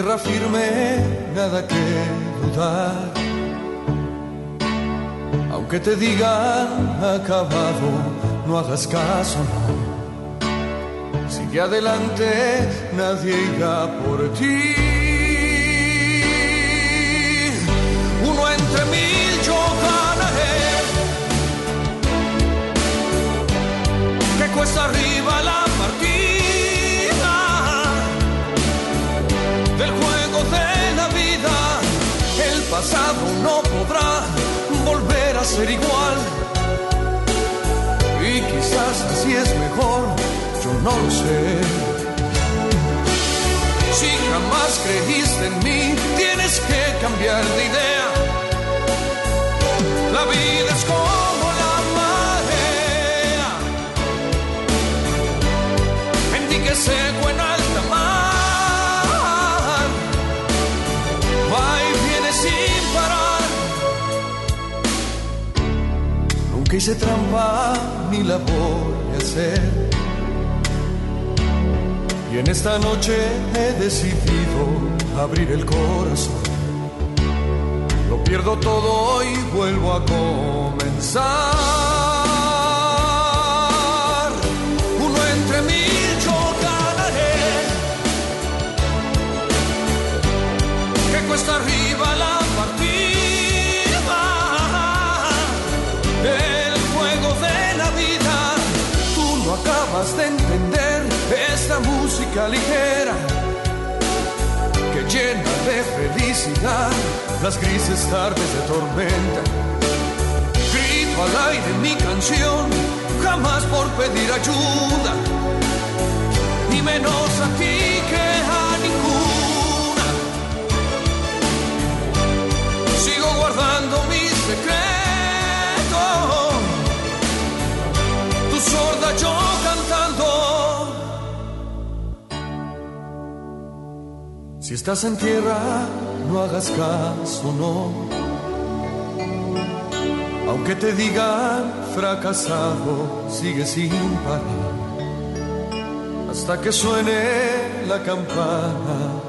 tierra firme, nada que dudar. Aunque te digan acabado, no hagas caso, no. Sigue adelante, nadie irá por ti. Uno entre mil yo ganaré. Que cuesta arriba la pasado no podrá volver a ser igual. Y quizás así es mejor, yo no lo sé. Si jamás creíste en mí, tienes que cambiar de idea. La vida es como que hice trampa ni la voy a hacer. Y en esta noche he decidido abrir el corazón. Lo pierdo todo y vuelvo a comenzar. De felicidad las grises tardes de tormenta. Grito al aire mi canción, jamás por pedir ayuda, ni menos a ti que a ninguna. Sigo guardando mis secretos, tu sorda yo Si estás en tierra, no hagas caso, no. Aunque te digan fracasado, sigue sin parar. Hasta que suene la campana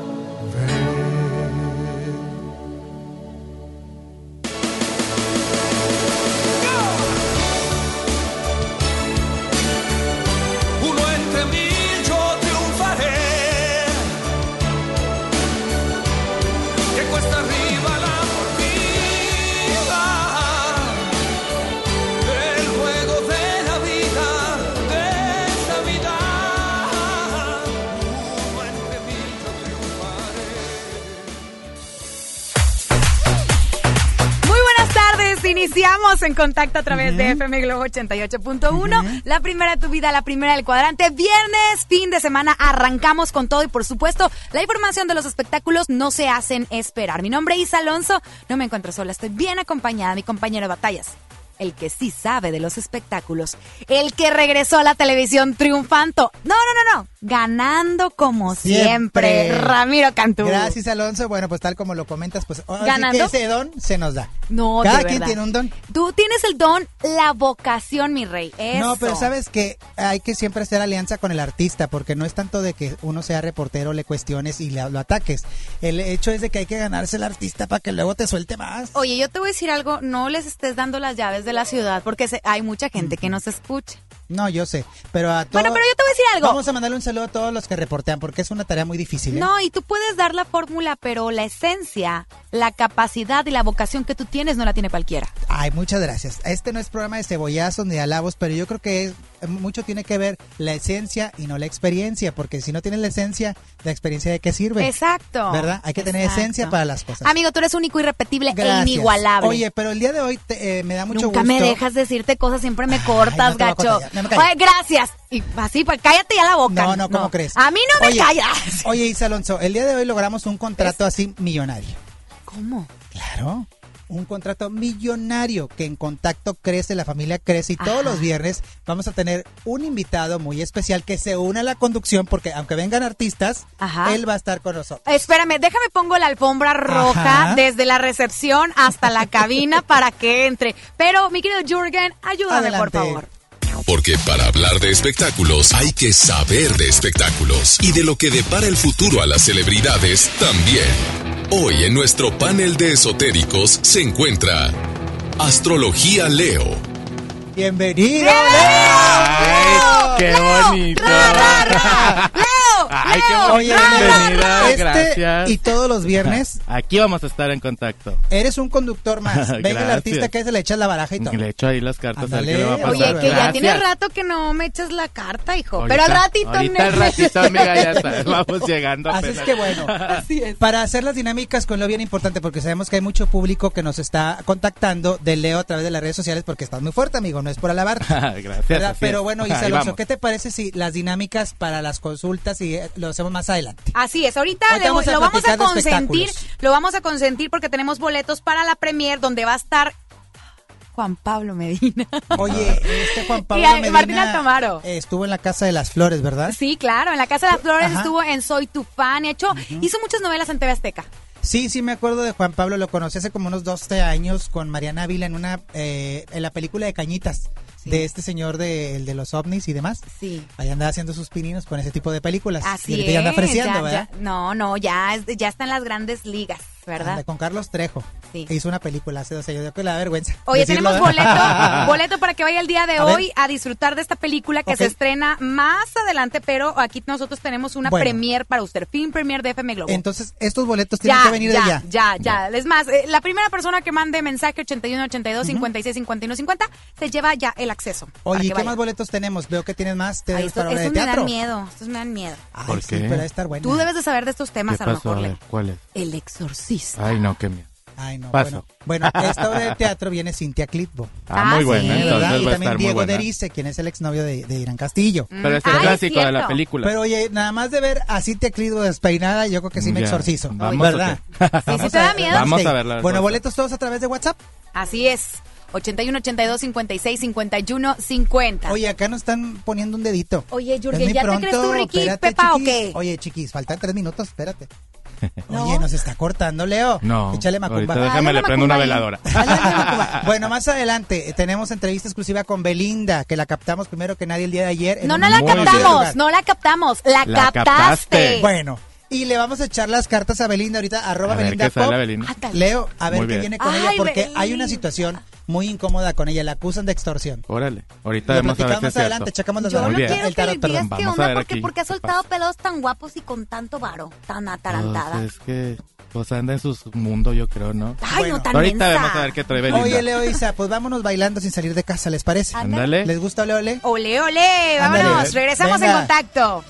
Iniciamos en contacto a través de FM Globo 88.1. La primera de tu vida, la primera del cuadrante. Viernes, fin de semana, arrancamos con todo y por supuesto, la información de los espectáculos no se hacen esperar. Mi nombre es Isa Alonso, no me encuentro sola, estoy bien acompañada, mi compañero de batallas el que sí sabe de los espectáculos, el que regresó a la televisión triunfando. No, no, no, no, ganando como siempre. Ramiro Cantú. Gracias, Alonso. Bueno, pues tal como lo comentas, pues ganando ese don se nos da. No, Cada quien tiene un don. Tú tienes el don, la vocación, mi rey. No, pero sabes que hay que siempre hacer alianza con el artista, porque no es tanto de que uno sea reportero, le cuestiones y le, lo ataques. El hecho es de que hay que ganarse el artista para que luego te suelte más. Oye, yo te voy a decir algo, no les estés dando las llaves de la ciudad, porque hay mucha gente que no se escucha. No, yo sé, pero a todos... Bueno, pero yo te voy a decir algo. Vamos a mandarle un saludo a todos los que reportean, porque es una tarea muy difícil. ¿eh? No, y tú puedes dar la fórmula, pero la esencia la capacidad y la vocación que tú tienes no la tiene cualquiera. Ay, muchas gracias. Este no es programa de cebollazos ni de alabos, pero yo creo que es- mucho tiene que ver la esencia y no la experiencia, porque si no tienes la esencia, la experiencia de qué sirve. Exacto. ¿Verdad? Hay que tener esencia para las cosas. Amigo, tú eres único, irrepetible e Gracias. inigualable. Oye, pero el día de hoy te- eh, me da mucho Nunca gusto. me dejas decirte cosas, siempre me cortas, no te voy a gacho. No me. Oye, gracias. Y así, pues cállate ya la boca. No, no, ¿cómo crees? A mí no me Oye, callas. Oye, Isa Alonso, el día de hoy logramos un contrato así millonario. ¿Cómo? Claro. Un contrato millonario que en contacto crece, la familia crece y todos los viernes vamos a tener un invitado muy especial que se une a la conducción porque aunque vengan artistas, Ajá. él va a estar con nosotros. Espérame, déjame pongo la alfombra roja Ajá. desde la recepción hasta la cabina para que entre. Pero, mi querido Jürgen, ayúdame, por favor. Porque para hablar de espectáculos hay que saber de espectáculos y de lo que depara el futuro a las celebridades también. Hoy en nuestro panel de esotéricos se encuentra Astrología Leo. Bienvenido, ¡Leo! qué bonito. ¡Ra, ra, ra! ¡Leo! Ay, qué ¡Leo! Oye, Este gracias. y todos los viernes Aquí vamos a estar en contacto. eres un conductor más. Venga el artista que se le echas la baraja y todo. Le echo ahí las cartas a ver Ándale. qué le va a pasar. Oye, que ya tiene rato que no me echas la carta, hijo. Ahorita- Pero al ratito, Ahorita al ratito, amiga, ya está. Vamos llegando Así es que bueno, para hacer las dinámicas con lo bien importante, porque sabemos que hay mucho público que nos está contactando de Leo a través de las redes sociales, porque estás muy fuerte, amigo, no es por alabar. Gracias. ¿verdad? así Pero bueno, Isa Alonso. ¿qué te parece si las dinámicas para las consultas y eh, lo hacemos más adelante? Así es, ahorita, Ahorita le- vamos a lo vamos a consentir, lo vamos a consentir porque tenemos boletos para la premier donde va a estar Juan Pablo Medina. Oye, este Juan Pablo Y a- Medina Martín Altamaro. eh, estuvo en la Casa de las Flores, ¿verdad? Sí, claro, en la Casa de las Flores Ajá. estuvo en Soy tu fan, hecho, hizo muchas novelas en TV Azteca. Sí, sí me acuerdo de Juan Pablo, lo conocí hace como unos 12 años con Mariana Ávila en una eh, en la película de Cañitas de este señor de, el de los ovnis y demás. Sí. Ahí andaba haciendo sus pininos con ese tipo de películas. Así y anda ofreciendo, ya- ¿verdad? ya- no, no, ya, ya está en las grandes ligas, ¿verdad? Anda con Carlos Trejo. Sí. Hizo una película hace 12 años. Yo que le da vergüenza. Oye, decirlo, tenemos boleto, boleto para que vaya el día de A ver. hoy a disfrutar de esta película que se estrena más adelante, pero aquí nosotros tenemos una Bueno. premier para usted, film premier de FM Globo. Entonces, estos boletos tienen ya, que venir ya, de allá. ya, ya. Es más, eh, la primera persona que mande mensaje 81 82 56 51 50 se lleva ya el acceso. Oye, ¿y qué vaya. más boletos tenemos? Veo que tienes más. Te Ay, para de estos me teatro. dan miedo, estos me dan miedo. Ay, ¿Por sí, qué? pero debe estar bueno. Tú debes de saber de estos ¿Qué temas a lo pasó? mejor. A ver, Leo. Ay, no, qué miedo. Ay, no. Paso. Bueno, bueno, esta obra de teatro viene Cintia Clitbo. Ah, Ah, muy buena. sí. ¿verdad? Entonces Y va a también Diego buena. Derice, quien es el exnovio de, de Irán Castillo. Pero es el Ay, clásico de la película. Pero oye, nada más de ver a Cintia Clitbo despeinada, yo creo que sí me Ya. exorcizo. Vamos, ¿Verdad? ¿o qué? Sí, sí te da miedo. Vamos a verla. Bueno, boletos todos a través de WhatsApp. Así es. 81 82 56 51 50. Oye, acá nos están poniendo un dedito. Oye, muy ¿ya te crees tú Ricky Pepa o qué? Oye, chiquis, faltan tres minutos, espérate. ¿No? Oye, nos está cortando, Leo. No. Échale macumba. Ahorita déjame le prendo una veladora. Bueno, más adelante eh, tenemos entrevista exclusiva con Belinda, que la captamos primero que nadie el día de ayer. No, no la captamos, no la captamos, la, La captaste. captaste. Bueno, y le vamos a echar las cartas a Belinda ahorita, arroba A ver Belinda qué sale Pop. Belinda. Ándale. Leo, a ver Muy qué bien. viene con Ay, ella, porque Belinda. hay una situación muy incómoda con ella, la acusan de extorsión. Órale. Ahorita Lo vamos a ver más adelante, checamos las Yo no quiero el que le digas qué Vamos a onda, ver porque, aquí porque ha qué soltado pasa. pelos tan guapos y con tanto varo, tan atarantada. Pues es que pues anda en su mundo, yo creo, ¿no? Ay, Bueno. no tan Ahorita mensa. vamos a ver qué trae Belinda. Oye, Leo Isa, pues vámonos bailando sin salir de casa, ¿les parece? Ándale. ¿Les gusta Ole Ole? Ole, ole, Ándale. vámonos, regresamos Venga. en contacto.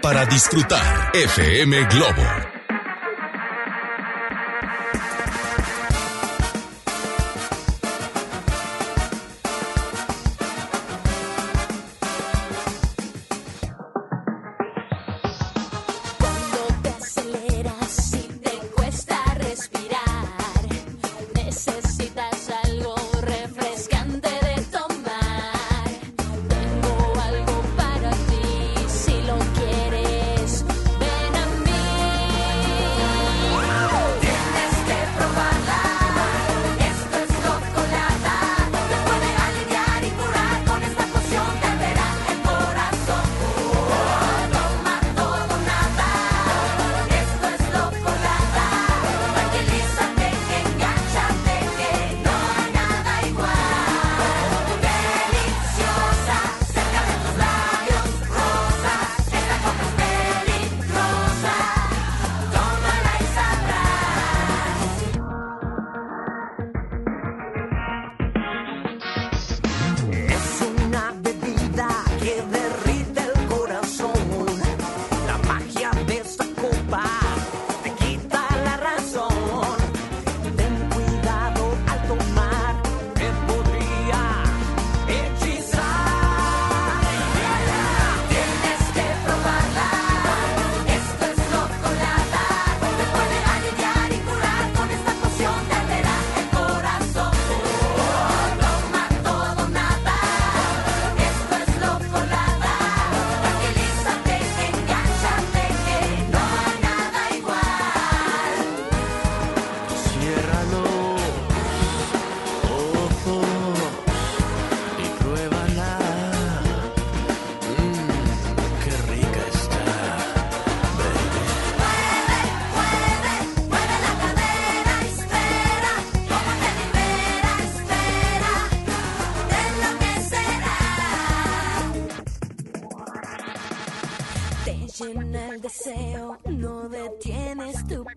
Para disfrutar. FM Globo.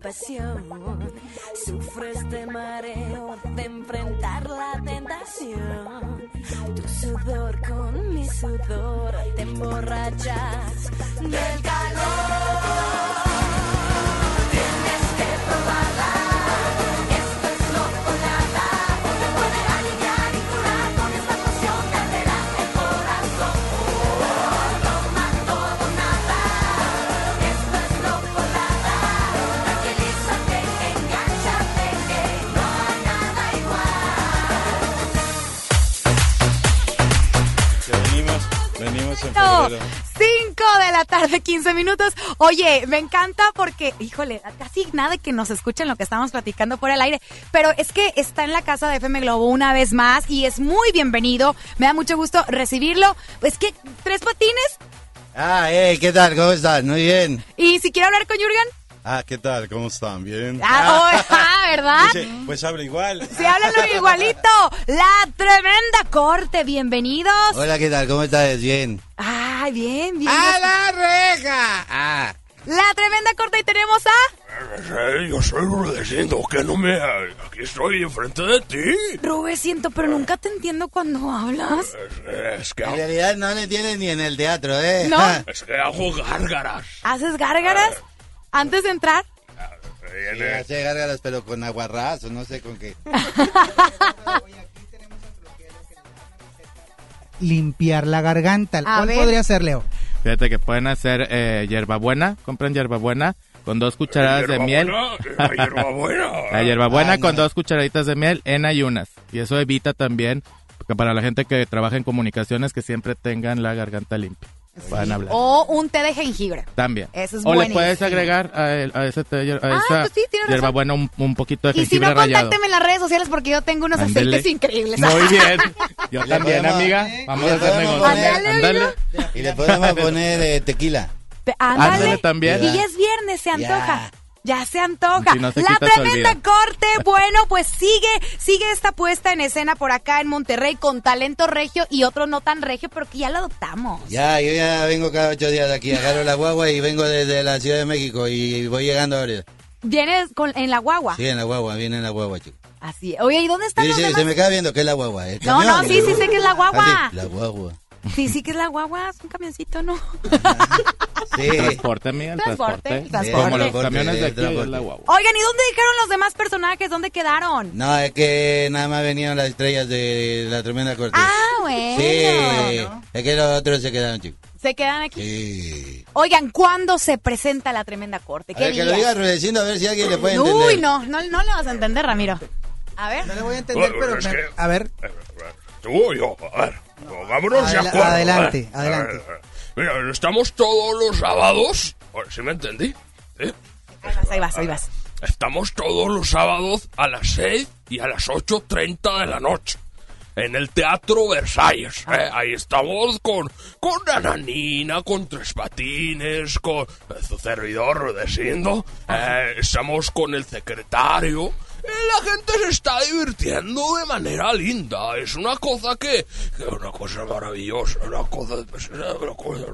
Pasión. Sufres 15 minutos. Oye, me encanta porque, híjole, casi nada de que nos escuchen lo que estamos platicando por el aire, pero es que está en la casa de FM Globo una vez más y es muy bienvenido. Me da mucho gusto recibirlo. Es que, tres patines Ah, hey, ¿qué tal? ¿Cómo estás? Muy bien. y si quiere hablar con Jurgen. Ah, ¿qué tal? ¿Cómo están? ¿Bien? Ah, oh, ah, ¿verdad? Dice, pues habla igual. Se hablan igualito. La tremenda corte, bienvenidos. Hola, ¿qué tal? ¿Cómo estás? Bien. Ay, bien, bien. ¡A la reja! Ah. La tremenda corte y tenemos a Yo soy Rudecindo, que no me... Aquí estoy enfrente de ti. Rubeciento, pero nunca te entiendo cuando hablas. Es que En realidad no le entiendes ni en el teatro, ¿eh? ¿No? es que hago gárgaras. ¿Haces gárgaras antes de entrar? Sí, hace gárgaras, pero con aguarrazo, no sé con qué. Limpiar la garganta. A ¿Cuál ver. podría ser, Leo? Fíjate que pueden hacer eh, hierbabuena, compran hierbabuena con dos cucharadas de miel. La hierbabuena. La hierbabuena Ah, con no. dos cucharaditas de miel en ayunas. Y eso evita también, porque para la gente que trabaja en comunicaciones, que siempre tengan la garganta limpia. Hablar. O un té de jengibre. También. Eso es o le puedes agregar a, el- a ese té, a Ah, esa pues sí, hierbabuena un, un poquito de Y si jengibre no, rallado. contácteme en las redes sociales porque yo tengo unos aceites increíbles. Muy bien. Yo también, podemos- amiga. ¿eh? Vamos a hacer negocio. Y le podemos poner eh, tequila. Ándale. Ándale también. Y es viernes, se antoja. Ya se antoja. Si no se la quita, tremenda corte. Bueno, pues sigue, sigue esta puesta en escena por acá en Monterrey con talento regio y otro no tan regio, pero que ya lo adoptamos. Ya, yo ya vengo cada ocho días de aquí, agarro la guagua y vengo desde la Ciudad de México y voy llegando ahora. Vienes con, en la guagua. Sí, en la guagua, viene en la guagua, chico. Así. Oye, ¿y dónde están Sí, los sí, demás? se me queda viendo que es la guagua. ¿eh? No, no, sí, sí sé que es la guagua. Ah, sí, la guagua. Sí, sí que es la guagua, es un camioncito, ¿no? Sí. Transporte, amiga, el Transporte, transporte. transporte. Como los camiones de aquí, es la guagua. Oigan, ¿y dónde dejaron los demás personajes? ¿Dónde quedaron? No, es que nada más venían las estrellas de la tremenda corte. Ah, bueno. sí, es que los otros se quedaron, chicos. Se quedan aquí. Sí. Oigan, ¿cuándo se presenta la tremenda corte? A ¿Qué ver, que lo diga Rudecindo a ver si alguien le puede entender. Uy, no, no, no le vas a entender, Ramiro. A ver. No le voy a entender, Bueno, pero me- a ver, Tú o yo, a ver, pongámonos de Adela- acuerdo. adelante, ¿eh? adelante. A ver, a ver. Mira, estamos todos los sábados, a ver si me entendí, ¿sí? Ahí vas, ahí vas, ahí vas. Estamos todos los sábados a las 6 y a las 8.30 de la noche. En el Teatro Versalles. ¿eh? Ahí estamos con, con Nananina, con Tres Patines, con eh, su servidor Rudecindo. eh, estamos con el secretario. Eh, La gente se está divirtiendo de manera linda. Es una cosa que... que una cosa maravillosa. Una cosa... Una cosa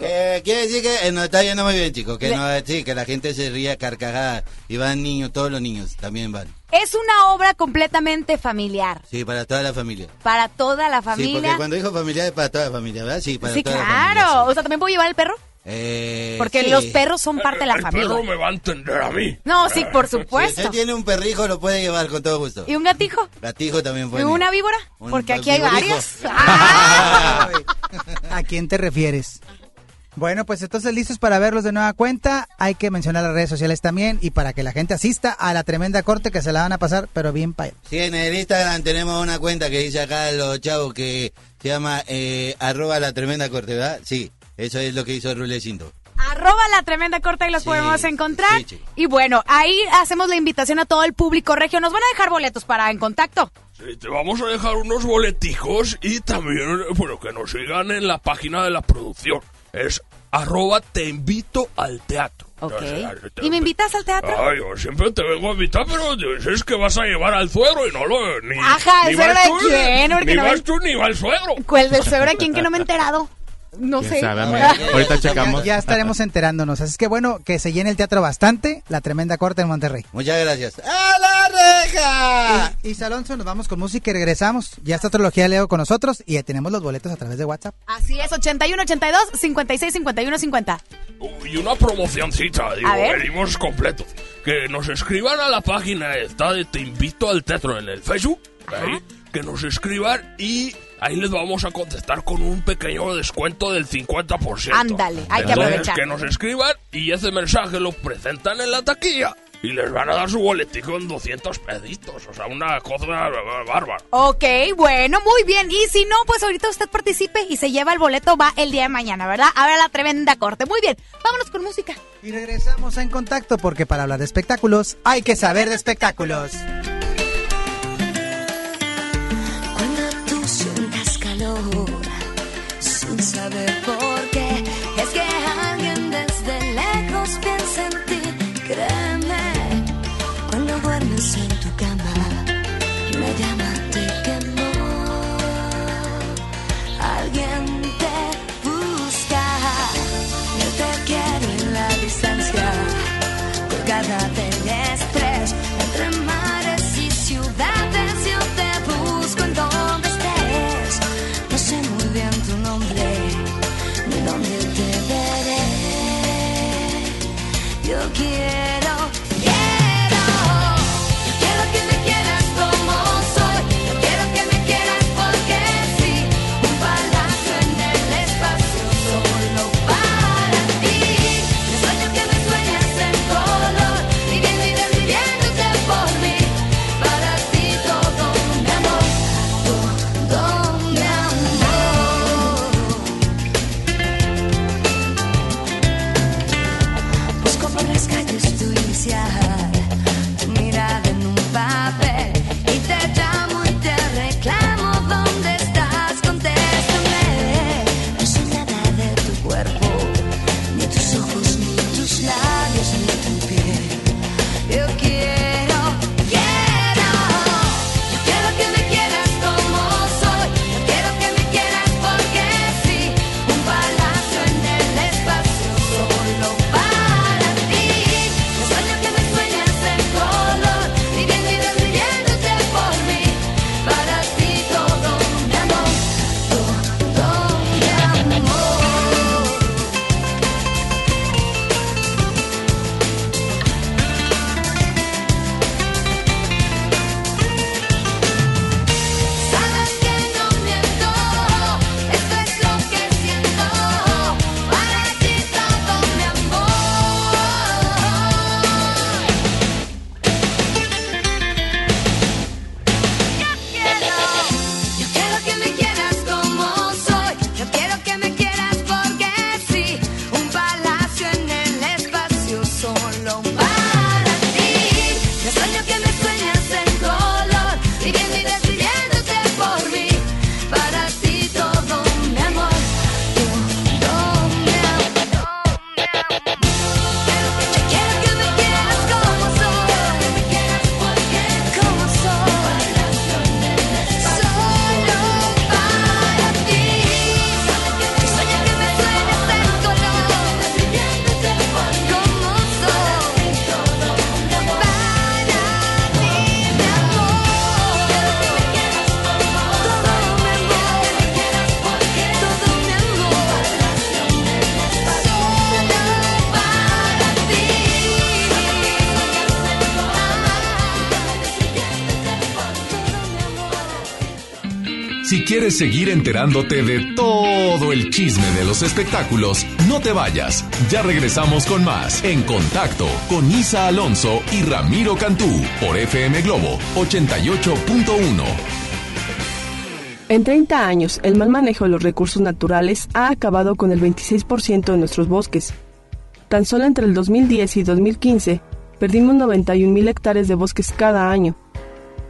Eh, quiere decir que eh, nos está yendo muy bien, chicos. Que no, sí, que la gente se ría carcajada. Y van niños, todos los niños también van. Es una obra completamente familiar. Sí, para toda la familia. Para toda la Sí, porque familia. cuando dijo familia es para toda la familia, ¿verdad? Sí, para Sí, toda la claro. familia. O sea, ¿también puedo llevar el perro? Eh, Porque sí. los perros son parte de la el familia. perro me va a entender a mí. No, sí, por Si supuesto. usted tiene un perrijo, lo puede llevar con todo gusto. ¿Y un gatijo? Gatijo también ¿Y puede. una víbora? Un Porque aquí hay. Ah. ¿a quién te refieres? Bueno, pues entonces listos para verlos de nueva cuenta. Hay que mencionar las redes sociales también y para que la gente asista a la tremenda corte que se la van a pasar, pero bien pa' Sí, en el Instagram tenemos una cuenta que dice acá los chavos que se llama eh, arroba la tremenda corte, ¿verdad? Sí, eso es lo que hizo Rulecindo. Arroba la tremenda corta y los Sí, podemos encontrar. sí, y bueno, ahí hacemos la invitación a todo el público regio. Nos van a dejar boletos para en contacto. Sí, te vamos a dejar unos boletijos y también, bueno, que nos sigan en la página de la producción. Es arroba te invito al teatro. Ok. Entonces, te- ¿Y me invitas al teatro? Ay, yo siempre te vengo a invitar, pero dices que vas a llevar al suegro y no lo... Ni, Ajá, ¿el ni suegro de tú, quién? Porque Ni no vas ven- tú ni va el suegro. ¿Cuál del suegro a quién que no me he enterado? No ¿Quién sé. Ahorita checamos. Ya estaremos enterándonos. Así es que bueno, que se llene el teatro bastante, la tremenda corte en Monterrey. Muchas gracias. ¡A la reja! Y, y Salonso, nos vamos con música y regresamos. Ya está Astrología Leo con nosotros y ya tenemos los boletos a través de WhatsApp. Así es, 81 82 56 51 50. Y una promocioncita, digo, A ver. venimos completos. Que nos escriban a la página esta de Te Invito al Teatro en el Facebook. ahí, que nos escriban y ahí les vamos a contestar con un pequeño descuento del 50%. Ándale, hay que Entonces, aprovechar. Que nos escriban y ese mensaje lo presentan en la taquilla. Y les van a dar su boletico en 200 peditos. O sea, una cosa bárbara. Ok, bueno, muy bien. Y si no, pues ahorita usted participe y se lleva el boleto, va el día de mañana, ¿verdad? A ver la tremenda corte. Muy bien, vámonos con música. Y regresamos En Contacto porque para hablar de espectáculos hay que saber de espectáculos. Sin saber por qué, es que alguien desde lejos piensa en ti, créeme. Cuando duermes en quieres seguir enterándote de todo el chisme de los espectáculos, no te vayas. Ya regresamos con más En Contacto con Isa Alonso y Ramiro Cantú por FM Globo 88.1. En 30 años, el mal manejo de los recursos naturales ha acabado con el 26% de nuestros bosques. Tan solo entre el 2010 y 2015, perdimos 91.000 hectáreas de bosques cada año.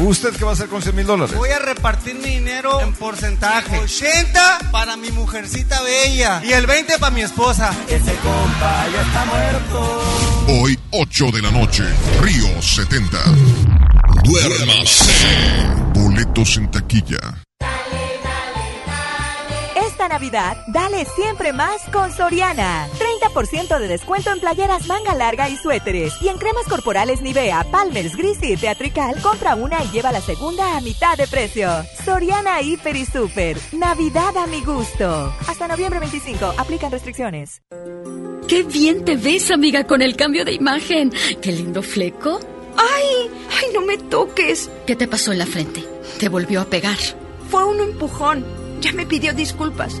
¿Usted qué va a hacer con 100 mil dólares? Voy a repartir mi dinero en porcentaje. 80 para mi mujercita bella y el 20 para mi esposa. Ese compa ya está muerto. Hoy, 8 de la noche, Río 70. Duérmase. Boletos en taquilla. Esta Navidad, dale siempre más con Soriana. 30% de descuento en playeras manga larga y suéteres. Y en cremas corporales Nivea, Palmer's, Gris y Teatrical, compra una y lleva la segunda a mitad de precio. Soriana Hiper y Super. Navidad a mi gusto. Hasta noviembre 25. Aplican restricciones. ¡Qué bien te ves, amiga, con el cambio de imagen! ¡Qué lindo fleco! ¡Ay! ¡Ay, no me toques! ¿Qué te pasó en la frente? ¿Te volvió a pegar? Fue un empujón. Ya me pidió disculpas.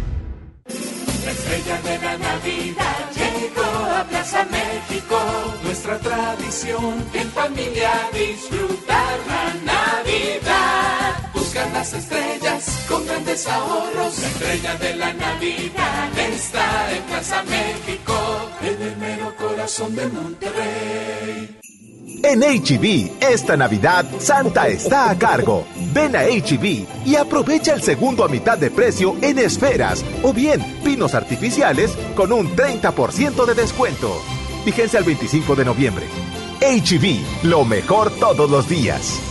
La estrella de la Navidad llegó a Plaza México. Nuestra tradición en familia disfrutar la Navidad. Buscan las estrellas con grandes ahorros. La estrella de la Navidad está en Plaza México. En el mero corazón de Monterrey. En HB, esta Navidad, Santa está a cargo. Ven a HB y aprovecha el segundo a mitad de precio en esferas o bien pinos artificiales con un 30% de descuento. Vigencia al 25 de noviembre. HB, lo mejor todos los días.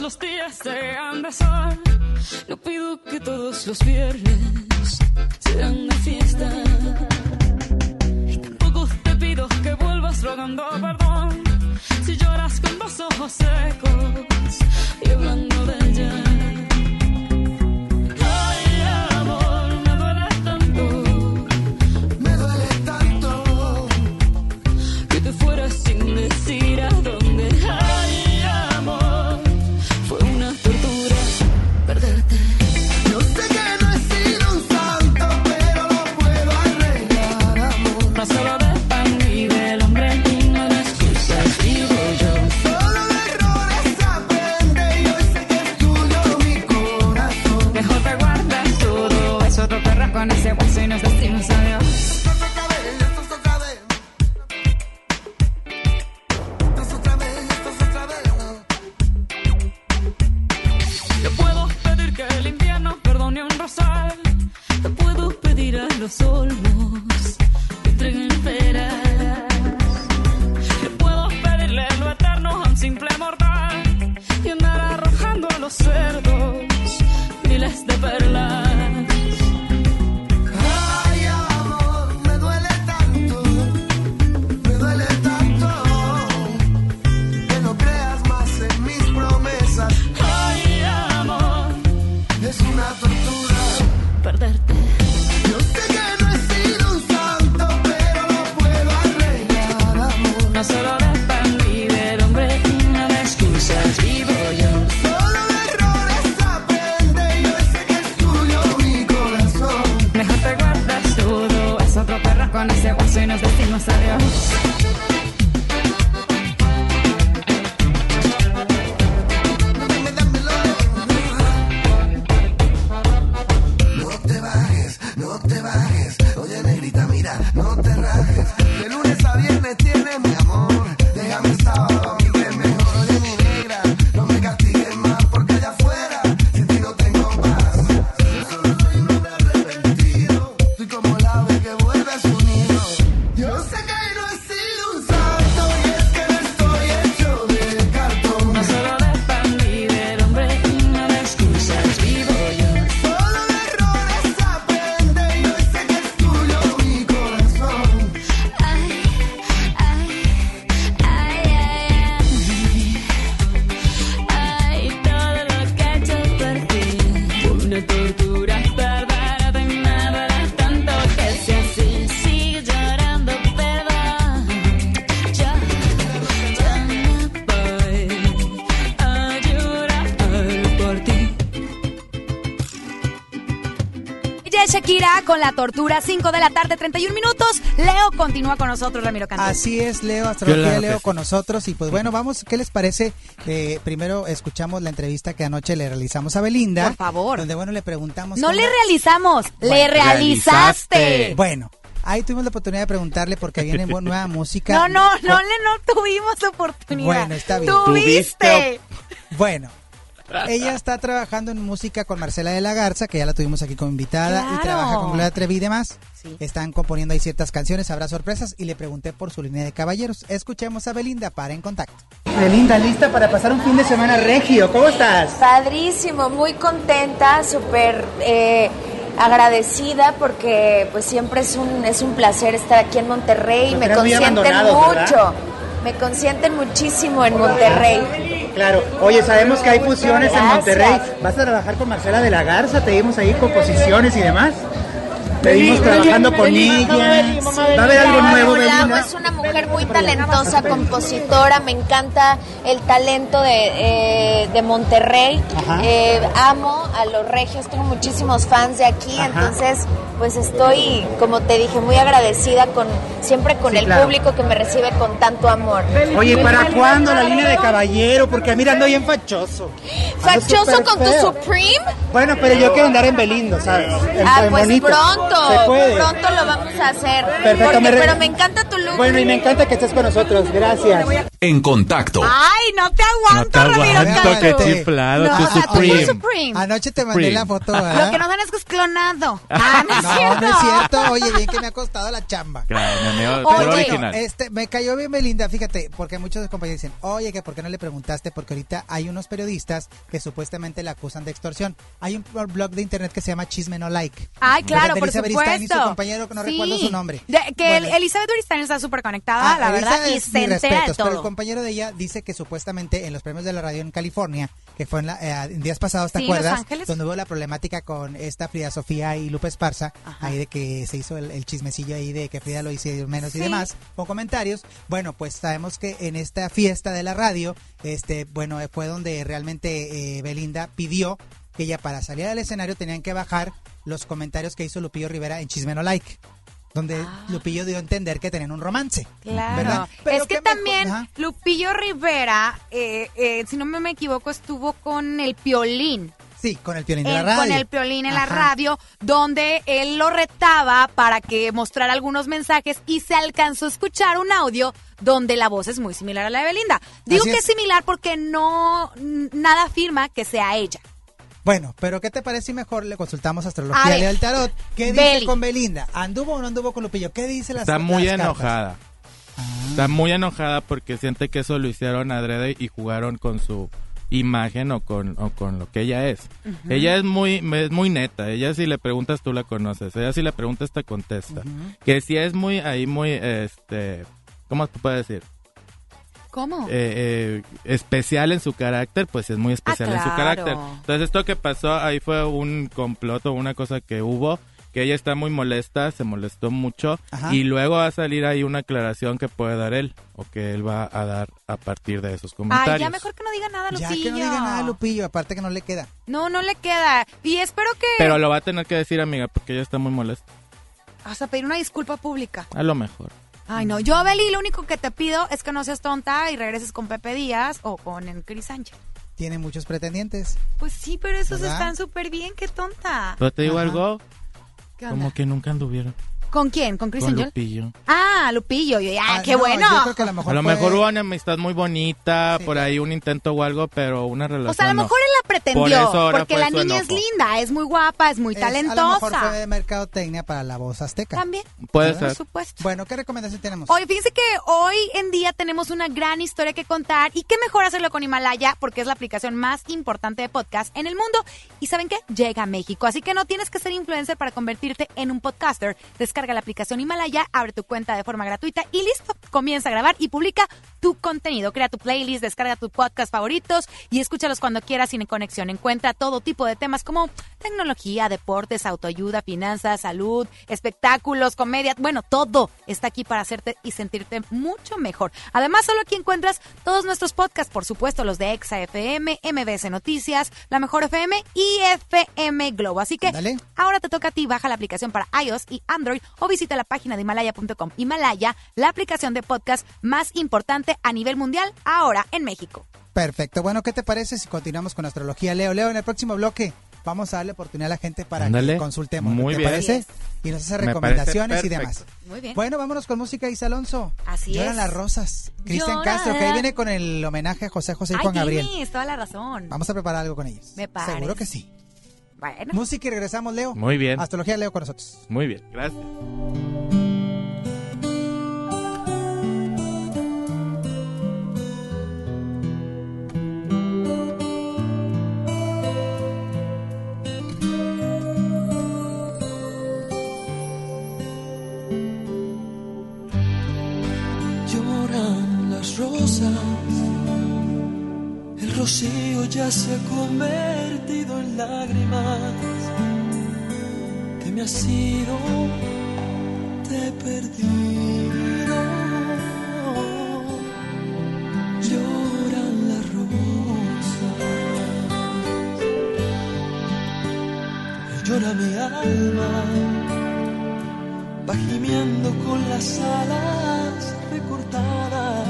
los días sean de sol. No pido que todos los viernes sean de fiesta. Y tampoco te pido que vuelvas rogando perdón. Si lloras con los ojos secos y hablando de ella. Con ese guaso y nos decimos adiós. Con la tortura, 5 de la tarde, 31 minutos. Leo continúa con nosotros, Ramiro Cantú. Así es, Leo, Astrología que Leo con nosotros. Y pues bueno, vamos, ¿qué les parece? Eh, primero escuchamos la entrevista que anoche le realizamos a Belinda. Por favor. Donde bueno, le preguntamos. No cómo- le realizamos, le realizaste. Bueno, ahí tuvimos la oportunidad de preguntarle porque viene nueva música. No, no, no, le no tuvimos oportunidad. Bueno, está bien. Tuviste. Bueno, ella está trabajando en música con Marcela de la Garza, que ya la tuvimos aquí como invitada, Claro. y trabaja con Gloria Trevi y demás. Sí. Están componiendo ahí ciertas canciones, habrá sorpresas, y le pregunté por su línea de caballeros. Escuchemos a Belinda para En Contacto. Belinda, lista para pasar un fin de semana regio. ¿Cómo estás? Padrísimo, muy contenta, súper eh, agradecida porque pues siempre es un, es un placer estar aquí en Monterrey, me consienten mucho, ¿verdad? me consienten muchísimo en Monterrey. Claro. Oye, sabemos que hay fusiones en. Monterrey. ¿Vas a trabajar con Marcela de la Garza? Te vimos ahí composiciones y demás. Te vimos trabajando con ella. ¿Va a haber algo nuevo, Belinda? es una mujer muy talentosa, compositora, me encanta el talento de, eh, de Monterrey. Eh, amo a los regios, tengo muchísimos fans de aquí, entonces pues estoy, como te dije, muy agradecida con siempre con Sí, el claro. público que me recibe con tanto amor. Oye, ¿para cuándo la línea de caballero? Porque mira, ando bien fachoso. ¿Fachoso con tu. Supreme? Bueno, pero yo quiero andar en Belindo, ¿sabes? En- Ah, pues bonito. pronto, Se puede. pronto lo vamos a hacer. Perfecto, Porque- me re- pero me encanta tu look. Bueno, y me encanta que estés con nosotros. Gracias. En contacto. Ay, no te aguanto, Ramiro aguanto, qué Cantú. chiflado, No, Supreme. Supreme. Anoche te mandé Supreme. la foto, Lo que no dan es que es clonado. Ah, no es No, cierto. no es cierto. Oye, bien que me ha costado la chamba. Claro, mi amigo, Oye. Este, me cayó bien Belinda, fíjate, porque muchos compañeros dicen, oye, que por qué no le preguntaste, porque ahorita hay unos periodistas que supuestamente la acusan de extorsión. Hay un blog de internet que se llama Chisme No Like. Ay, claro, por Elizabeth supuesto. Y su compañero, que no Sí. recuerdo su nombre. De- que Bueno. Elizabeth Uristain está súper conectada, Ah, la verdad, y se entera todo. Compañero de ella dice que supuestamente en los premios de la radio en California, que fue en, la- eh, en días pasados, ¿te Sí, en Los acuerdas? Donde hubo la problemática con esta Frida Sofía y Lupe Esparza, ahí de que se hizo el, el chismecillo ahí de que Frida lo hizo menos y demás, con comentarios. Bueno, pues sabemos que en esta fiesta de la radio, este, bueno, fue donde realmente eh, Belinda pidió que ella para salir al escenario tenían que bajar los comentarios que hizo Lupillo Rivera en Chisme No Like. Donde Lupillo dio a entender que tenían un romance. Ah. Claro. Es que mejor- también. Lupillo Rivera, eh, eh, si no me, equivoco, estuvo con el Piolín. Sí, con el piolín de la en- radio. con el Piolín en la radio, donde él lo retaba para que mostrara algunos mensajes y se alcanzó a escuchar un audio donde la voz es muy similar a la de Belinda. Digo Así que es. similar porque no nada afirma que sea ella. Bueno, pero ¿qué te parece si mejor le consultamos A astrología. Leo del tarot? ¿Qué dice con Belinda? ¿Anduvo o no anduvo con Lupillo? ¿Qué dice las Está muy las enojada. Está muy enojada porque siente que eso lo hicieron adrede y jugaron con su imagen o con, o con lo que ella es. Ella es muy, es muy neta. Ella si le preguntas tú la conoces. Ella si le preguntas te contesta. Que si es muy, ahí muy, este, ¿cómo se puede decir? ¿Cómo? eh, eh, especial en su carácter, pues es muy especial en su Ah, carácter. Entonces esto que pasó ahí fue un complot o una cosa que hubo, que ella está muy molesta, se molestó mucho Ajá. y luego va a salir ahí una aclaración que puede dar él o que él va a dar a partir de esos comentarios. Ay, ya mejor que no diga nada, Ya Lupillo. que no diga nada Lupillo, aparte que no le queda. No, no le queda. Y espero que Pero lo va a tener que decir, amiga, porque ella está muy molesta. vas a pedir una disculpa pública. A lo mejor. Ay, no. Yo, Beli, lo único que te pido es que no seas tonta y regreses con Pepe Díaz o con el Cris Sánchez. Tiene muchos pretendientes. Pues sí, pero esos ¿Verdad? están súper bien. Qué tonta. Pero te digo Ajá. algo, ¿Qué onda? como que nunca anduvieron ¿Con quién? ¿Con Chris con Angel? Lupillo. Ah, Lupillo. Yo, ah, Ah, qué no, bueno. yo creo que a lo mejor A lo mejor hubo una amistad muy bonita, por ahí un intento o algo, pero una relación O sea, a lo no. mejor él la pretendió. Por eso ahora porque fue la su niña es enojo. linda, es muy guapa, es muy Es- A lo mejor talentosa. fue de mercadotecnia para la voz azteca. También. Puede ¿Verdad? ser. supuesto. Bueno, ¿qué recomendación tenemos? Hoy, fíjense que hoy en día tenemos una gran historia que contar y qué mejor hacerlo con Himalaya porque es la aplicación más importante de podcast en el mundo. Y ¿saben qué? Llega a México. Así que no tienes que ser influencer para convertirte en un podcaster. Descarga la aplicación Himalaya, abre tu cuenta de forma gratuita y listo. Comienza a grabar y publica tu contenido. Crea tu playlist, descarga tus podcast favoritos y escúchalos cuando quieras sin conexión. Encuentra todo tipo de temas como tecnología, deportes, autoayuda, finanzas, salud, espectáculos, comedia. Bueno, todo está aquí para hacerte y sentirte mucho mejor. Además, solo aquí encuentras todos nuestros podcasts, por supuesto, los de Exa FM, MBS Noticias, La Mejor FM y FM Globo. Así que Dale. ahora te toca a ti. Baja la aplicación para iOS y Android o visita la página de himalaya.com. Himalaya, la aplicación de podcast más importante a nivel mundial ahora en México. Perfecto. Bueno, ¿qué te parece si continuamos con astrología? Leo, Leo, en el próximo bloque vamos a darle oportunidad a la gente para que consultemos. Muy ¿Te bien. parece? Y nos hace Me recomendaciones y demás. Muy bien. Bueno, vámonos con música, Isa Alonso. Así Lloran es. las rosas. Cristian. Castro, que ahí viene con el homenaje a José José y Ay, Juan Gabriel. tienes toda la razón. Vamos a preparar algo con ellos. Me parece. Seguro que sí. Bueno. Música y regresamos, Leo. Muy bien. Astrología, Leo, con nosotros. Muy bien, gracias. Lloran las rosas, rocío ya se ha convertido en lágrimas. Que me has ido, te he perdido. Lloran las rosas, llora mi alma va gimiendo con las alas recortadas.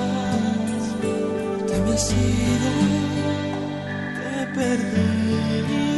Te me has ido, te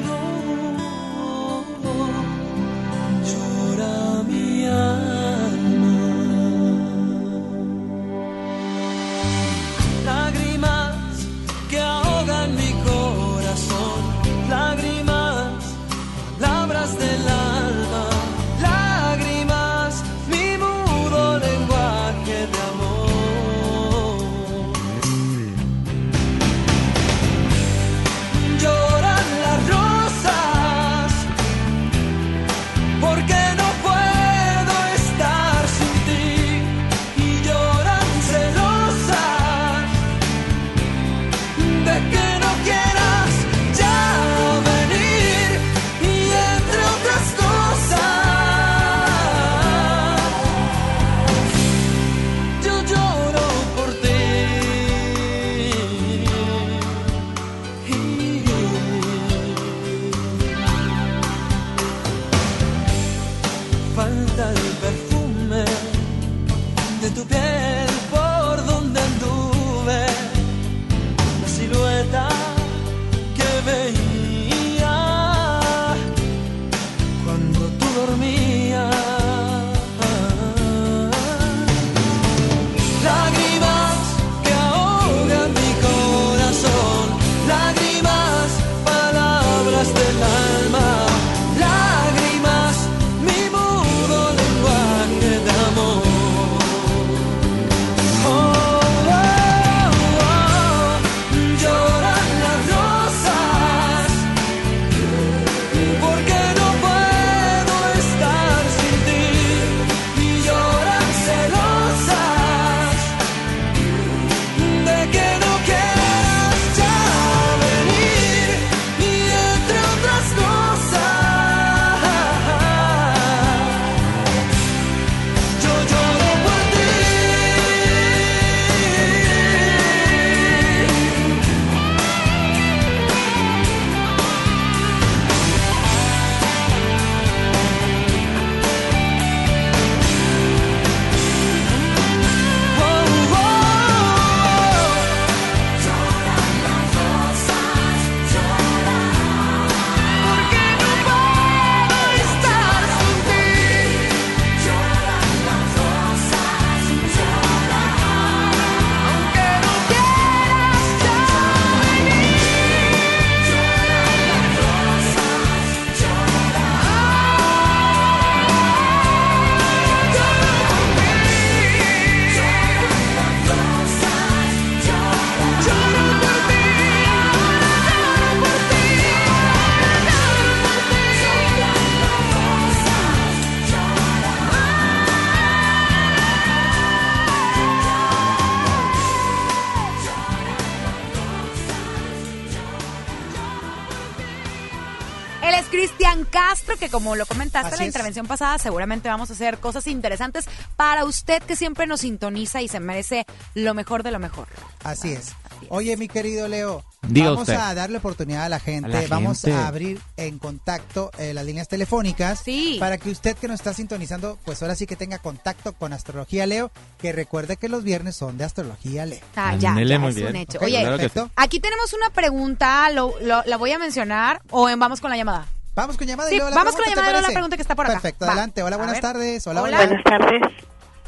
como lo comentaste en la es. intervención pasada, seguramente vamos a hacer cosas interesantes para usted que siempre nos sintoniza y se merece lo mejor de lo mejor. Así es. Oye, mi querido Leo, Diga vamos usted. a darle oportunidad a la gente. A la vamos gente. a abrir en contacto eh, las líneas telefónicas para que usted que nos está sintonizando, pues ahora sí que tenga contacto con Astrología Leo, que recuerde que los viernes son de Astrología Leo. Ah, ya, ya, muy es un bien. hecho. Ok, Oye, claro aquí tenemos una pregunta, lo, lo- la voy a mencionar o en- vamos con la llamada. Vamos con llamada y Sí, luego la vamos con la pregunta, ¿te llamada y la pregunta que está por acá. Perfecto, Va. adelante. Hola, buenas tardes. Hola, Hola. hola. Buenas tardes.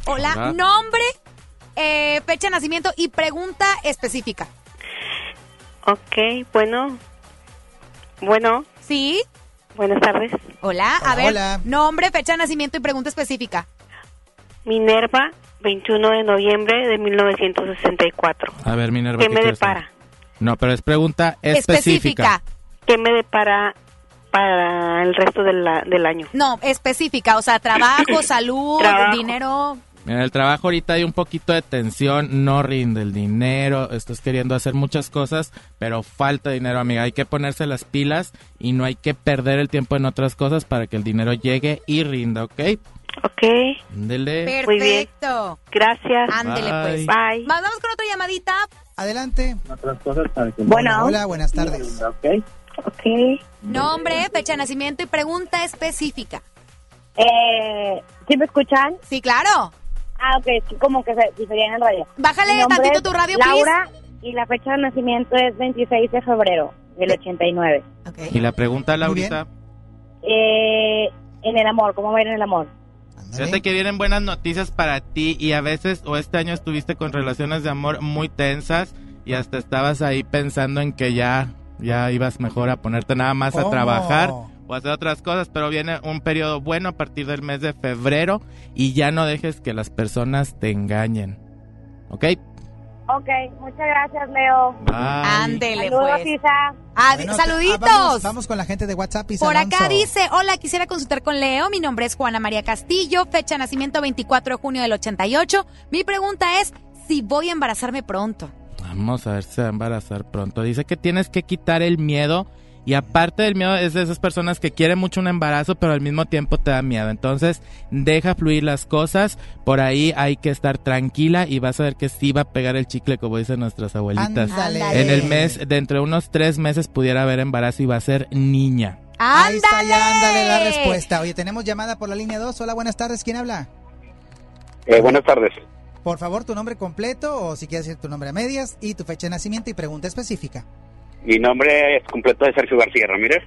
Hola, Hola. nombre, eh, fecha de nacimiento y pregunta específica. Ok, bueno. Bueno. ¿Sí? Buenas tardes. Hola, a ver, Hola. nombre, fecha de nacimiento y pregunta específica. Minerva, 21 de noviembre de 1964. A ver, Minerva. ¿Qué me depara? saber? No, pero es pregunta específica. ¿Qué me depara para el resto de la- del año? No, específica, o sea, trabajo, salud, Trabajo. dinero. En el trabajo ahorita hay un poquito de tensión, no rinde el dinero, estás queriendo hacer muchas cosas, pero falta dinero, amiga. Hay que ponerse las pilas y no hay que perder el tiempo en otras cosas para que el dinero llegue y rinda, ¿ok? Ok. Ándele. Perfecto. Gracias. Ándele Bye. pues. Bye. Vamos con otra llamadita. Adelante. Otras cosas para que... Bueno. Hola, buenas tardes. Ok. Ok. Nombre, fecha de nacimiento y pregunta específica. Eh, ¿Sí me escuchan? Sí, claro. Ah, ok, sí, como que se difería en el radio. Bájale tantito tu radio, Laura, y la fecha de nacimiento es 26 de febrero del 89. Y la pregunta, Laurita, Eh, en el amor, ¿cómo va a ir en el amor? fíjate que vienen buenas noticias para ti y a veces o este año estuviste con relaciones de amor muy tensas y hasta estabas ahí pensando en que ya, ya ibas mejor a ponerte nada más a trabajar o hacer otras cosas, pero viene un periodo bueno a partir del mes de febrero y ya no dejes que las personas te engañen. ¿Ok? Ok, muchas gracias, Leo. Ándele, Saludos, pues. Isa. Bueno, saluditos. ah, vamos, vamos con la gente de WhatsApp y Por acá dice, hola, quisiera consultar con Leo, mi nombre es Juana María Castillo, fecha de nacimiento 24 de junio del 88. Mi pregunta es si voy a embarazarme pronto. Vamos a ver si se va a embarazar pronto. Dice que tienes que quitar el miedo. Y aparte del miedo, es de esas personas que quieren mucho un embarazo, pero al mismo tiempo te da miedo. Entonces, deja fluir las cosas. Por ahí hay que estar tranquila y vas a ver que sí va a pegar el chicle, como dicen nuestras abuelitas. Ándale. En el mes, dentro de unos tres meses, pudiera haber embarazo y va a ser niña. Ahí está, ya ándale la respuesta. Oye, tenemos llamada por la línea 2. Hola, buenas tardes. ¿Quién habla? Eh, buenas tardes. Por favor, tu nombre completo o si quieres decir tu nombre a medias y tu fecha de nacimiento y pregunta específica. Mi nombre es completo de Sergio García Ramírez.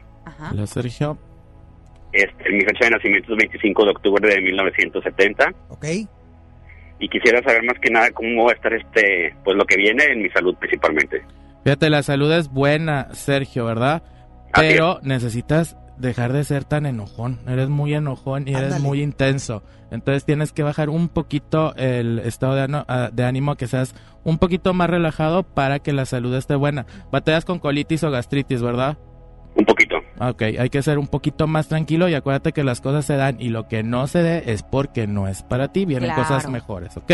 Hola, Sergio. Este, mi fecha de nacimiento es 25 de octubre de 1970. Ok. Y quisiera saber más que nada cómo va a estar este, pues lo que viene en mi salud principalmente. Fíjate, la salud es buena, Sergio, ¿verdad? Pero necesitas dejar de ser tan enojón. Eres muy enojón y eres Ándale. muy intenso. Entonces tienes que bajar un poquito el estado de, ano- ah, de ánimo, que seas un poquito más relajado para que la salud esté buena. Batallas con colitis o gastritis, ¿verdad? Un poquito. Ok, hay que ser un poquito más tranquilo y acuérdate que las cosas se dan y lo que no se dé es porque no es para ti. Vienen Claro. cosas mejores, ¿ok?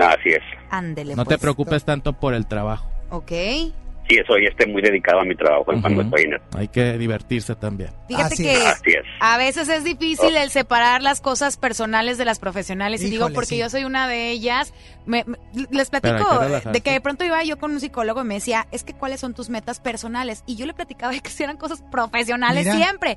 Así es. Ándele, No te pues. preocupes tanto por el trabajo. Ok. Sí, soy este muy dedicado a mi trabajo en cuando Ujú. estoy en. Hay que divertirse también. Fíjate Así que es. Así es. a veces es difícil el separar las cosas personales de las profesionales. y digo, porque sí. yo soy una de ellas. Me- me- les platico que de que de pronto iba yo con un psicólogo y me decía, es que cuáles son tus metas personales. Y yo le platicaba de que si eran cosas profesionales Mira. siempre.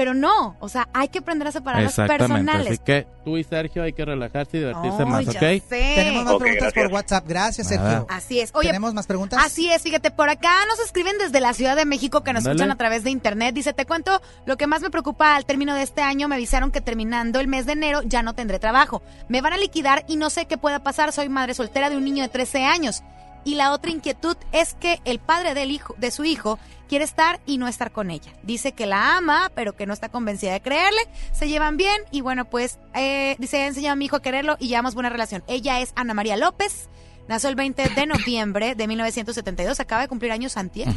Pero no, o sea, hay que aprender a separar las personales. Así que tú y Sergio hay que relajarse y divertirse más, ya ¿ok? sé. Tenemos más preguntas por. WhatsApp. Gracias, Nada. Sergio. Así es. Oye, ¿Tenemos más preguntas? Así es, fíjate, por acá nos escriben desde la Ciudad de México que nos escuchan a través de internet. Dice, te cuento, lo que más me preocupa al término de este año, me avisaron que terminando el mes de enero ya no tendré trabajo. Me van a liquidar y no sé qué pueda pasar, soy madre soltera de un niño de 13 años. Y la otra inquietud es que el padre del hijo, de su hijo quiere estar y no estar con ella. Dice que la ama, pero que no está convencida de creerle. Se llevan bien y bueno, pues eh, dice, he enseñado a mi hijo a quererlo y llevamos buena relación. Ella es Ana María López. Nació el 20 de noviembre de 1972. Acaba de cumplir años antier.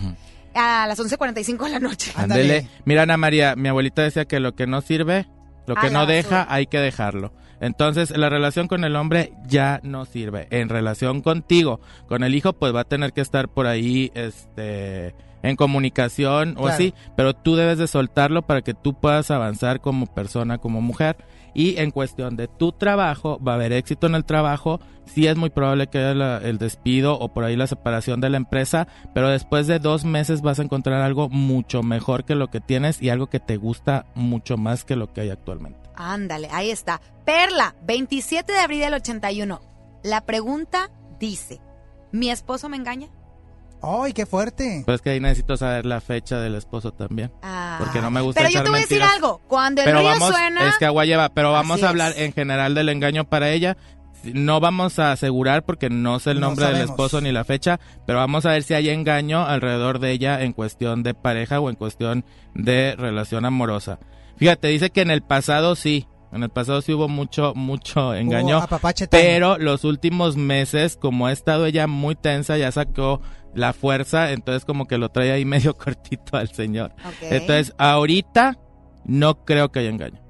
A las 11.45 de la noche. Ándele. Mira, Ana María, mi abuelita decía que lo que no sirve, lo que A la no deja, hay que dejarlo. Entonces, la relación con el hombre ya no sirve. En relación contigo, con el hijo, pues va a tener que estar por ahí, este, en comunicación o así, pero tú debes de soltarlo para que tú puedas avanzar como persona, como mujer. Y en cuestión de tu trabajo, va a haber éxito en el trabajo, sí es muy probable que haya la- el despido o por ahí la separación de la empresa, pero después de dos meses vas a encontrar algo mucho mejor que lo que tienes y algo que te gusta mucho más que lo que hay actualmente. Ándale, ahí está. Perla, 27 de abril del 81. La pregunta dice, ¿mi esposo me engaña? ¡Ay, qué fuerte! Pero es que ahí necesito saber la fecha del esposo también. Ah. Porque no me gusta Pero yo te voy a decir algo. Cuando el pero río vamos, suena... es que agua lleva, pero vamos Así a hablar es. en general del engaño para ella. No vamos a asegurar porque no sé el No nombre del esposo ni la fecha, pero vamos a ver si hay engaño alrededor de ella en cuestión de pareja o en cuestión de relación amorosa. Fíjate, dice que en el pasado sí, en el pasado sí hubo mucho, mucho engaño, Tano. pero los últimos meses, como ha estado ella muy tensa, ya sacó la fuerza, entonces como que lo trae ahí medio cortito al señor. Entonces, ahorita no creo que haya engaño.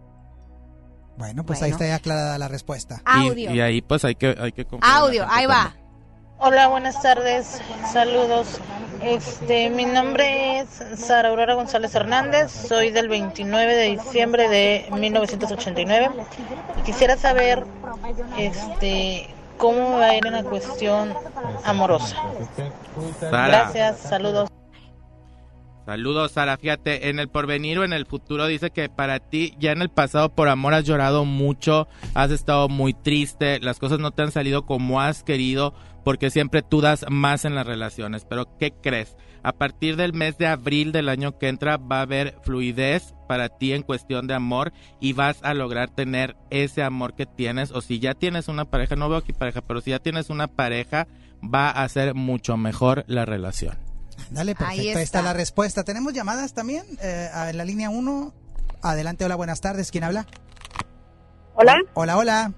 Bueno, pues ahí está ya aclarada la respuesta. Y, y ahí pues hay que, hay que Audio, ahí va. Hola, buenas tardes, saludos. Este, mi nombre es Sara Aurora González Hernández, soy del 29 de diciembre de 1989 y quisiera saber, este, cómo va a ir en la cuestión amorosa. Sara. Gracias, saludos. Saludos, Sara. Fíjate, en el porvenir o en el futuro dice que para ti ya en el pasado por amor has llorado mucho, has estado muy triste, las cosas no te han salido como has querido porque siempre tú das más en las relaciones. Pero ¿qué crees? A partir del mes de abril del año que entra va a haber fluidez para ti en cuestión de amor y vas a lograr tener ese amor que tienes o si ya tienes una pareja, no veo aquí pareja, pero si ya tienes una pareja va a ser mucho mejor la relación. Dale, perfecto. Ahí está. está. la respuesta. ¿Tenemos llamadas también? Eh, en la línea 1. Adelante, hola, buenas tardes. ¿Quién habla? Hola. Hola, hola.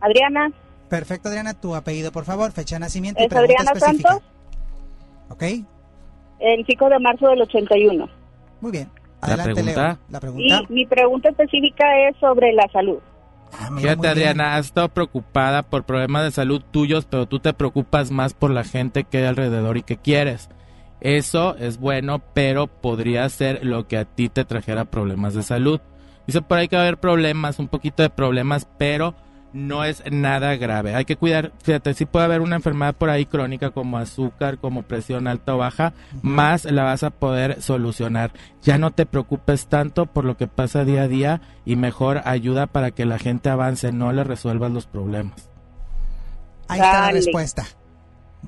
Adriana. Perfecto, Adriana. Tu apellido, por favor. Fecha de nacimiento y Es pregunta Adriana específica. Santos, ¿Ok? el 5 de marzo del 81. Muy bien. La Adelante, pregunta. Leo. La pregunta. Y mi pregunta específica es sobre la salud. Fíjate, Adriana, has estado preocupada por problemas de salud tuyos, pero tú te preocupas más por la gente que hay alrededor y que quieres. Eso es bueno, pero podría ser lo que a ti te trajera problemas de salud. Dice por ahí que va a haber problemas, un poquito de problemas, pero no es nada grave. Hay que cuidar, fíjate, sí puede haber una enfermedad por ahí crónica como azúcar, como presión alta o baja, más la vas a poder solucionar. Ya no te preocupes tanto por lo que pasa día a día y mejor ayuda para que la gente avance, no le resuelvas los problemas. Ahí está la respuesta.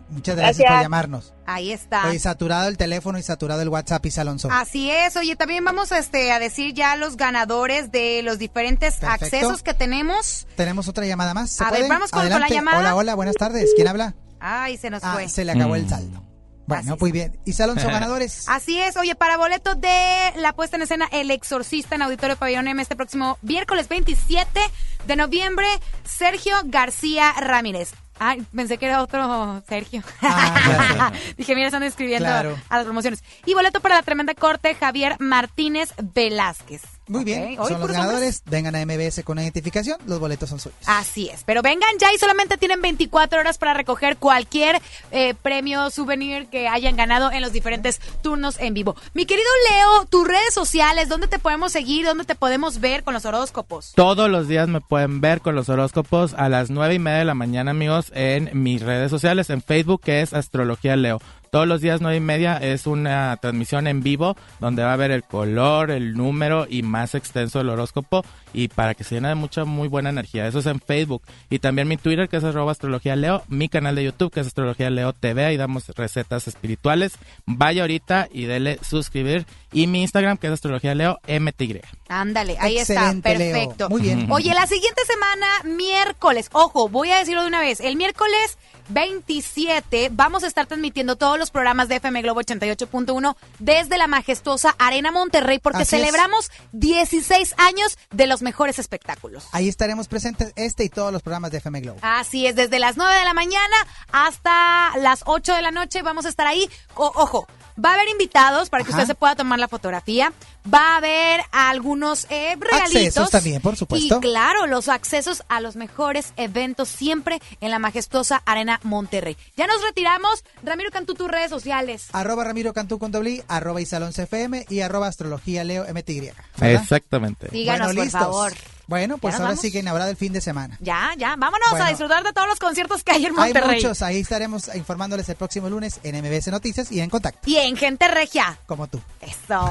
Muchas gracias, por llamarnos. Ahí está. Oye, saturado el teléfono y saturado el WhatsApp y Alonso. Así es, oye, también vamos este, a decir ya los ganadores de los diferentes Perfecto. accesos que tenemos. Tenemos otra llamada más. ¿Se A ver, vamos con- con la llamada. Hola, hola, buenas tardes. ¿Quién habla? Ay, se nos Ah, fue. se le acabó Mm. el saldo. Bueno, muy bien. ¿Y Alonso ganadores? Así es, oye, para boleto de la puesta en escena El Exorcista en Auditorio Pabellón M este próximo miércoles 27 de noviembre, Sergio García Ramírez. Ay, pensé que era otro Sergio. Dije, mira, están escribiendo Claro. a las promociones. Y boleto para la tremenda corte, Javier Martínez Velázquez. Muy bien. Hoy Son los ganadores. Vengan a MBS con identificación. Los boletos son suyos. Así es, pero vengan ya y solamente tienen 24 horas para recoger cualquier eh, premio, souvenir que hayan ganado en los diferentes turnos en vivo. Mi querido Leo, tus redes sociales, ¿dónde te podemos seguir? ¿Dónde te podemos ver con los horóscopos? Todos los días me pueden ver con los horóscopos a las nueve y media de la mañana, amigos, en mis redes sociales, en Facebook, que es Astrología Leo. Todos los días nueve y media es una transmisión en vivo donde va a ver el color, el número y más extenso del horóscopo y para que se llene de mucha muy buena energía. Eso es en Facebook. Y también mi Twitter que es arroba astrología leo, mi canal de YouTube que es astrología leo TV, ahí damos recetas espirituales. Vaya ahorita y dele suscribir. Y mi Instagram que es astrología leo MTY. Ándale, ahí Excelente, está, Leo. perfecto. Muy bien. Oye, la siguiente semana, miércoles, ojo, voy a decirlo de una vez, el miércoles 27 vamos a estar transmitiendo todos los programas de FM Globo 88.1 desde la majestuosa Arena Monterrey porque Así es. celebramos 16 años de los mejores espectáculos. Ahí estaremos presentes este y todos los programas de FM Globo. Así es, desde las 9 de la mañana hasta las 8 de la noche vamos a estar ahí. O- ojo, Va a haber invitados para que Ajá. usted se pueda tomar la fotografía. Va a haber algunos eh, regalitos. Accesos también, por supuesto. Y claro, los accesos a los mejores eventos siempre en la majestuosa Arena Monterrey. Ya nos retiramos. Ramiro Cantú, tus redes sociales. Arroba Ramiro Cantú con doble arroba Isalón CFM y arroba Astrología Leo MTY. ¿verdad? Exactamente. Síganos, Bueno, por favor. Bueno, pues ¿Ya nos ahora vamos? sí que inaugurado el fin de semana. Ya, ya. Vámonos Bueno. a disfrutar de todos los conciertos que hay en Hay Monterrey. muchos, ahí estaremos informándoles el próximo lunes en MBS Noticias y en contacto, Y en Gente Regia. como tú. Eso. Esto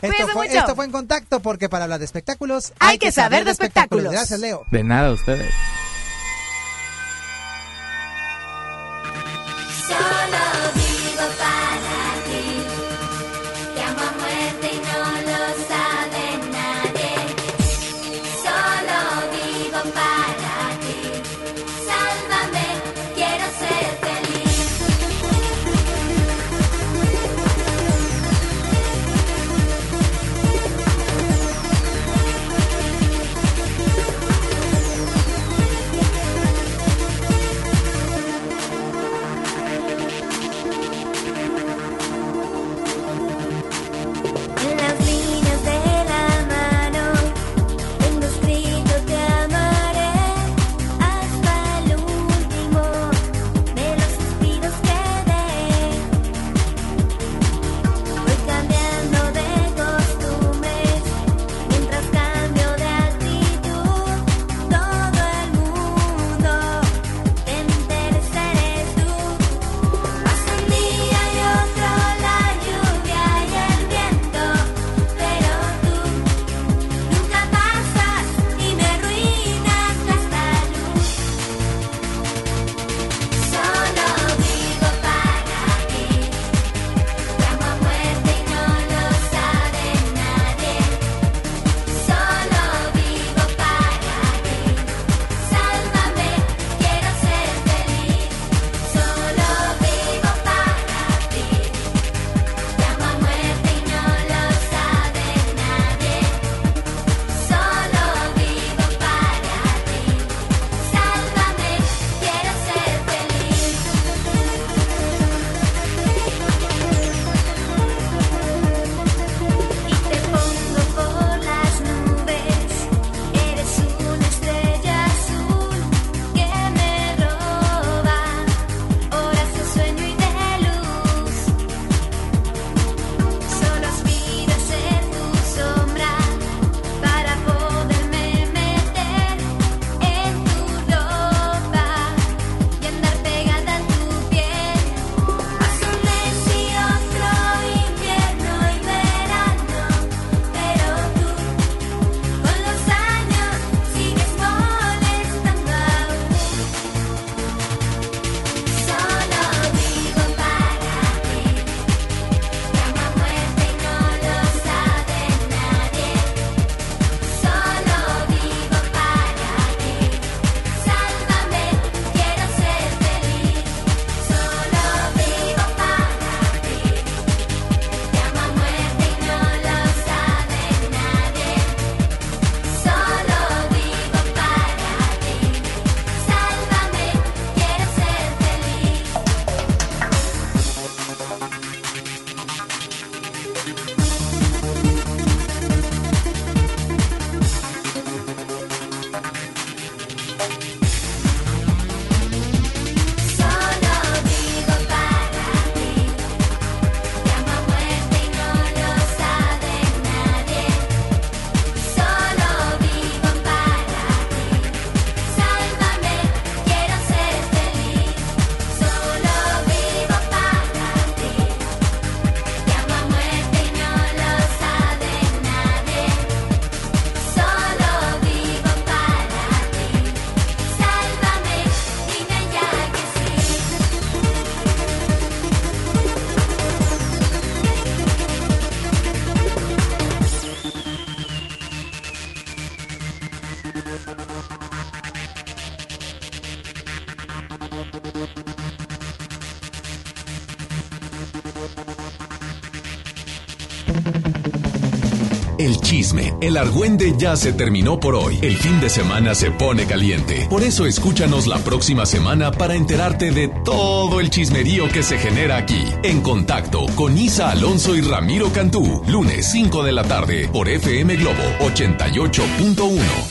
Cuídense fue, mucho. esto fue en contacto porque para hablar de espectáculos Hay que saber de espectáculos. Gracias, Leo. De nada, ustedes. El argüende ya se terminó por hoy. El fin de semana se pone caliente. Por eso escúchanos la próxima semana para enterarte de todo el chismerío que se genera aquí. En contacto con Isa Alonso y Ramiro Cantú. Lunes 5 de la tarde por FM Globo 88.1.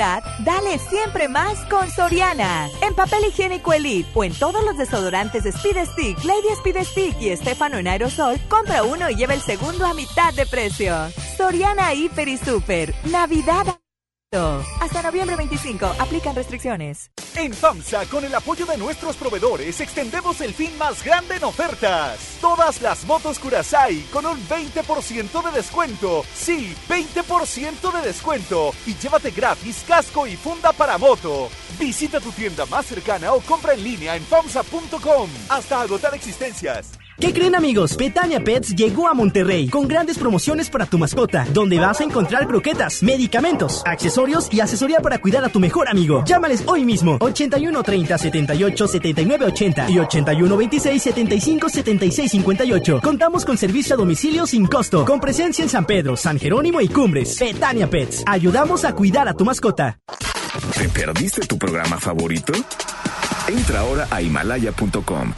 Dale siempre más con Soriana. En papel higiénico Elite o en todos los desodorantes Speed Stick, Lady Speed Stick y Estefano en aerosol, compra uno y lleva el segundo a mitad de precio. Soriana Hiper y Super. Navidad. Hasta noviembre 25, aplican restricciones. En FAMSA, con el apoyo de nuestros proveedores, extendemos el fin más grande en ofertas. Todas las motos Curaçao con un 20% de descuento. Sí, 20% de descuento. Y llévate gratis casco y funda para moto. Visita tu tienda más cercana o compra en línea en FAMSA.com. Hasta agotar existencias. ¿Qué creen amigos? Petania Pets llegó a Monterrey con grandes promociones para tu mascota, donde vas a encontrar croquetas, medicamentos, accesorios y asesoría para cuidar a tu mejor amigo. Llámales hoy mismo 81 30 78 79 80 y 81 26 75 76 58. Contamos con servicio a domicilio sin costo, con presencia en San Pedro, San Jerónimo y Cumbres. Petania Pets, ayudamos a cuidar a tu mascota. ¿Te perdiste tu programa favorito? Entra ahora a himalaya.com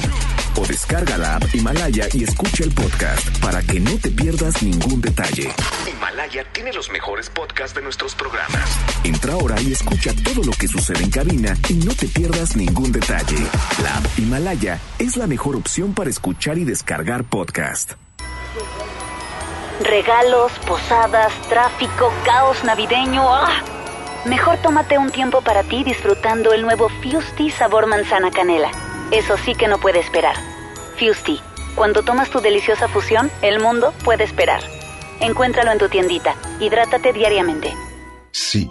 o descarga la app Himalaya y escucha el podcast para que no te pierdas ningún detalle. Himalaya tiene los mejores podcasts de nuestros programas. Entra ahora y escucha todo lo que sucede en cabina y no te pierdas ningún detalle. La app Himalaya es la mejor opción para escuchar y descargar podcast. Regalos, posadas, tráfico, caos navideño. ¡ah! Mejor tómate un tiempo para ti disfrutando el nuevo Fusti sabor manzana canela. Eso sí que no puede esperar. Fusti, cuando tomas tu deliciosa fusión, el mundo puede esperar. Encuéntralo en tu tiendita. Hidrátate diariamente. Sí,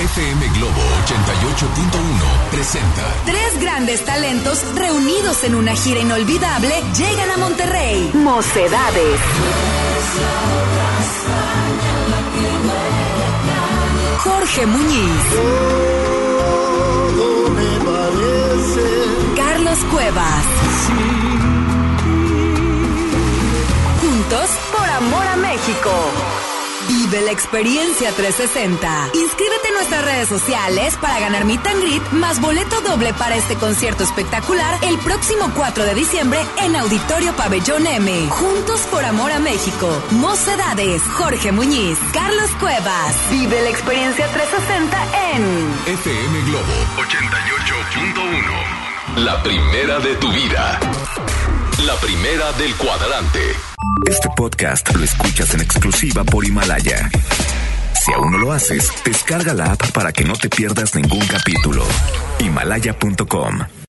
FM Globo 88.1 presenta Tres grandes talentos reunidos en una gira inolvidable llegan a Monterrey. Mocedades. Jorge Muñiz. Carlos Cuevas. Juntos por amor a México. Vive la experiencia 360. Inscríbete en nuestras redes sociales para ganar Meet and Greet más boleto doble para este concierto espectacular el próximo 4 de diciembre en Auditorio Pabellón M. Juntos por amor a México. Mocedades, Jorge Muñiz, Carlos Cuevas. Vive la experiencia 360 en FM Globo 88.1. La primera de tu vida. La primera del cuadrante. Este podcast lo escuchas en exclusiva por Himalaya. Si aún no lo haces, descarga la app para que no te pierdas ningún capítulo. Himalaya.com